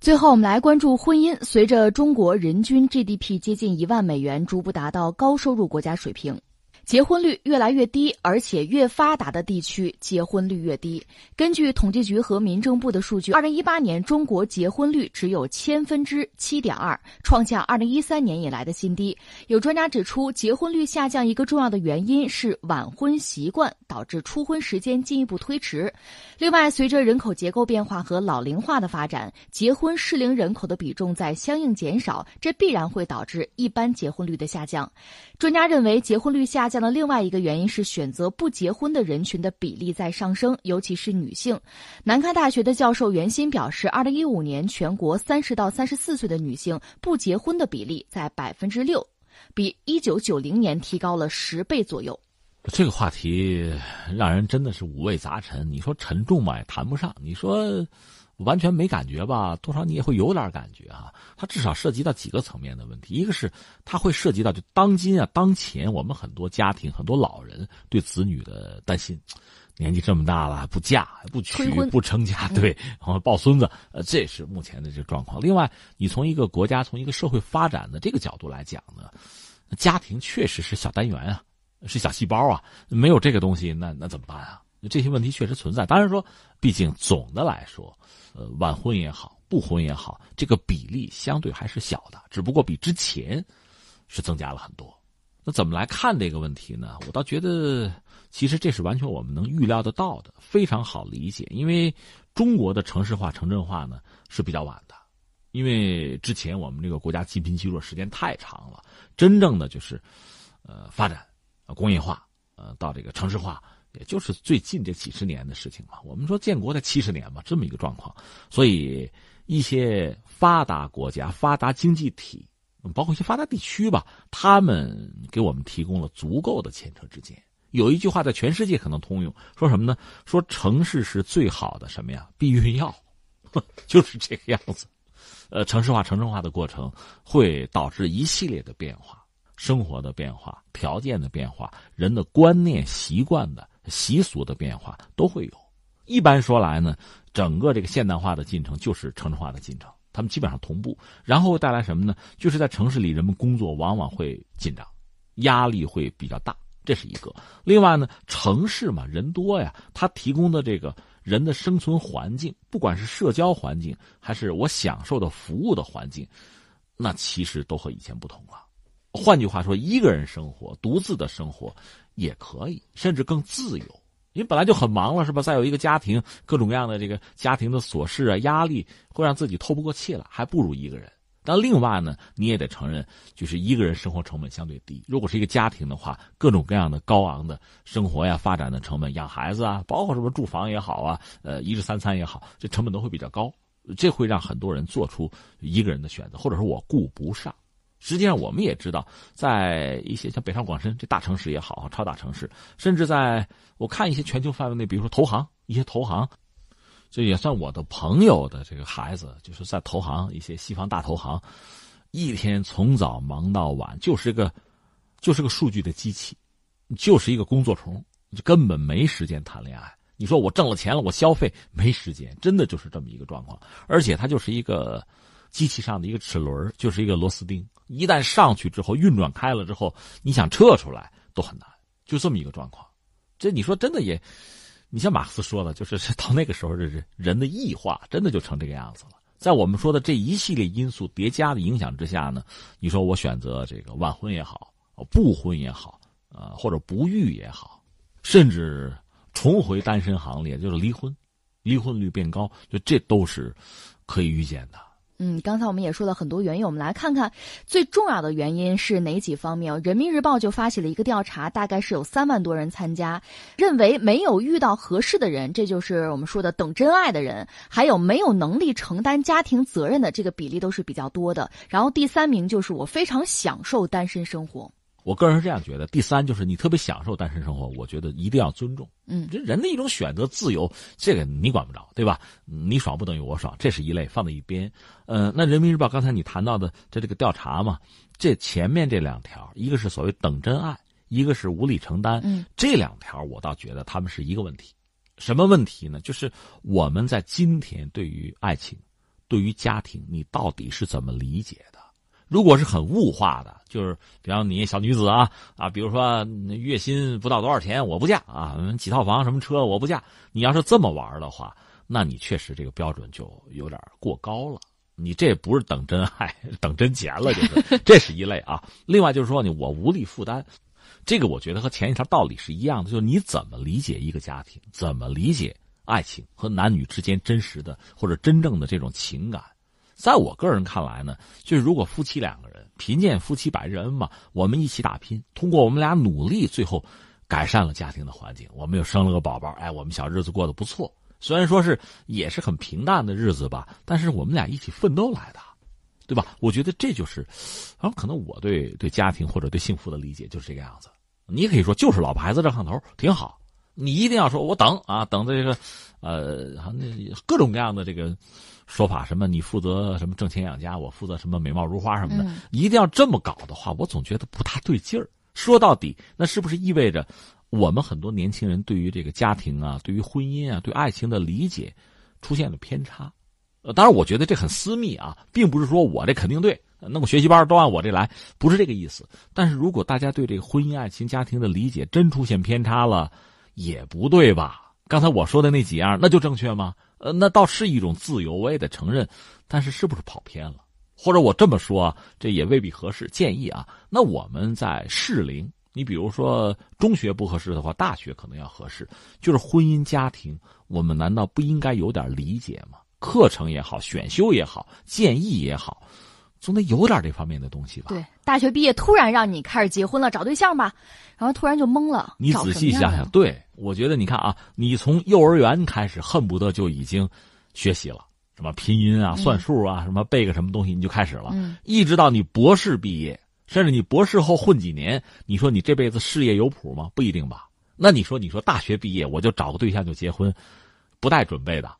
最后，我们来关注婚姻。随着中国人均 GDP 接近一万美元，逐步达到高收入国家水平。结婚率越来越低，而且越发达的地区结婚率越低。根据统计局和民政部的数据，二零一八年中国结婚率只有千分之七点二，创下二零一三年以来的新低。有专家指出，结婚率下降一个重要的原因是晚婚习惯导致初婚时间进一步推迟。另外，随着人口结构变化和老龄化的发展，结婚适龄人口的比重在相应减少，这必然会导致一般结婚率的下降。专家认为，结婚率下降。那另外一个原因是选择不结婚的人群的比例在上升，尤其是女性。南开大学的教授袁鑫表示，二零一五年全国三十到三十四岁的女性不结婚的比例在百分之六，比一九九零年提高了十倍左右。这个话题让人真的是五味杂陈。你说沉重吧，也谈不上；你说。完全没感觉吧？多少你也会有点感觉啊。它至少涉及到几个层面的问题，一个是它会涉及到就当今啊当前我们很多家庭很多老人对子女的担心，年纪这么大了不嫁不娶不成家，对，然后抱孙子，呃，这是目前的这个状况。另外，你从一个国家从一个社会发展的这个角度来讲呢，家庭确实是小单元啊，是小细胞啊，没有这个东西，那那怎么办啊？这些问题确实存在。当然说，毕竟总的来说。呃，晚婚也好，不婚也好，这个比例相对还是小的，只不过比之前是增加了很多。那怎么来看这个问题呢？我倒觉得，其实这是完全我们能预料得到的，非常好理解。因为中国的城市化、城镇化呢是比较晚的，因为之前我们这个国家积贫积弱时间太长了，真正的就是呃发展、工业化、呃到这个城市化。也就是最近这几十年的事情嘛。我们说建国才七十年嘛，这么一个状况，所以一些发达国家、发达经济体，包括一些发达地区吧，他们给我们提供了足够的前车之鉴。有一句话在全世界可能通用，说什么呢？说城市是最好的什么呀？避孕药，就是这个样子。呃，城市化、城镇化的过程会导致一系列的变化，生活的变化、条件的变化、人的观念、习惯的。习俗的变化都会有，一般说来呢，整个这个现代化的进程就是城市化的进程，他们基本上同步，然后带来什么呢？就是在城市里，人们工作往往会紧张，压力会比较大，这是一个。另外呢，城市嘛，人多呀，它提供的这个人的生存环境，不管是社交环境，还是我享受的服务的环境，那其实都和以前不同了。换句话说，一个人生活，独自的生活。也可以，甚至更自由。你本来就很忙了，是吧？再有一个家庭，各种各样的这个家庭的琐事啊、压力，会让自己透不过气来，还不如一个人。但另外呢，你也得承认，就是一个人生活成本相对低。如果是一个家庭的话，各种各样的高昂的生活呀、发展的成本，养孩子啊，包括什么住房也好啊，呃，一日三餐也好，这成本都会比较高。这会让很多人做出一个人的选择，或者说我顾不上。实际上，我们也知道，在一些像北上广深这大城市也好，超大城市，甚至在我看一些全球范围内，比如说投行，一些投行，这也算我的朋友的这个孩子，就是在投行一些西方大投行，一天从早忙到晚，就是个，就是个数据的机器，就是一个工作虫，就根本没时间谈恋爱。你说我挣了钱了，我消费没时间，真的就是这么一个状况。而且它就是一个。机器上的一个齿轮就是一个螺丝钉，一旦上去之后运转开了之后，你想撤出来都很难，就这么一个状况。这你说真的也，你像马克思说的，就是 到那个时候，这是人的异化，真的就成这个样子了。在我们说的这一系列因素叠加的影响之下呢，你说我选择这个晚婚也好，不婚也好，呃，或者不育也好，甚至重回单身行列，就是离婚，离婚率变高，就这都是可以预见的。嗯，刚才我们也说了很多原因，我们来看看最重要的原因是哪几方面。人民日报就发起了一个调查，大概是有三万多人参加，认为没有遇到合适的人，这就是我们说的等真爱的人，还有没有能力承担家庭责任的这个比例都是比较多的。然后第三名就是我非常享受单身生活。我个人是这样觉得，第三就是你特别享受单身生活，我觉得一定要尊重。嗯，这人的一种选择自由，这个你管不着，对吧？你爽不等于我爽，这是一类，放在一边。呃，那人民日报刚才你谈到的这这个调查嘛，这前面这两条，一个是所谓等真爱，一个是无力承担。嗯，这两条我倒觉得他们是一个问题。什么问题呢？就是我们在今天对于爱情，对于家庭你到底是怎么理解的？如果是很物化的，就是比方你小女子啊啊，比如说月薪不到多少钱我不嫁啊，几套房什么车我不嫁。你要是这么玩的话，那你确实这个标准就有点过高了。你这不是等真爱，等真钱了，就是 这是一类啊。另外就是说呢，我无力负担，这个我觉得和前一条道理是一样的，就是你怎么理解一个家庭，怎么理解爱情和男女之间真实的或者真正的这种情感。在我个人看来呢，就是如果夫妻两个人贫贱夫妻百日恩嘛，我们一起打拼，通过我们俩努力，最后改善了家庭的环境，我们又生了个宝宝，哎，我们小日子过得不错。虽然说是也是很平淡的日子吧，但是我们俩一起奋斗来的，对吧？我觉得这就是，啊，可能我对对家庭或者对幸福的理解就是这个样子。你可以说就是老婆孩子热炕头挺好，你一定要说我等啊，等这个，呃，那各种各样的这个。说法什么？你负责什么挣钱养家，我负责什么美貌如花什么的，一定要这么搞的话，我总觉得不大对劲儿。说到底，那是不是意味着我们很多年轻人对于这个家庭啊、对于婚姻啊、对爱情的理解出现了偏差？呃，当然，我觉得这很私密啊，并不是说我这肯定对，那么学习班都按我这来，不是这个意思。但是如果大家对这个婚姻、爱情、家庭的理解真出现偏差了，也不对吧？刚才我说的那几样，那就正确吗？呃，那倒是一种自由，我也得承认，但是是不是跑偏了？或者我这么说，这也未必合适。建议啊，那我们在适龄，你比如说中学不合适的话，大学可能要合适。就是婚姻家庭，我们难道不应该有点理解吗？课程也好，选修也好，建议也好。总得有点这方面的东西吧？对，大学毕业突然让你开始结婚了，找对象吧，然后突然就懵了。你仔细想想，对我觉得你看啊，你从幼儿园开始，恨不得就已经学习了，什么拼音啊、算数啊，什么背个什么东西，你就开始了，一直到你博士毕业，甚至你博士后混几年，你说你这辈子事业有谱吗？不一定吧。那你说，你说大学毕业我就找个对象就结婚，不带准备的，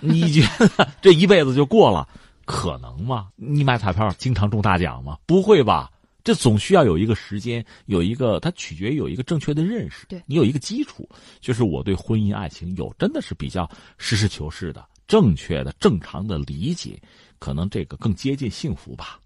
你觉得这一辈子就过了？可能吗？你买彩票经常中大奖吗？不会吧？这总需要有一个时间，有一个它取决于有一个正确的认识。对你有一个基础，就是我对婚姻爱情有真的是比较实事求是的、正确的、正常的理解，可能这个更接近幸福吧。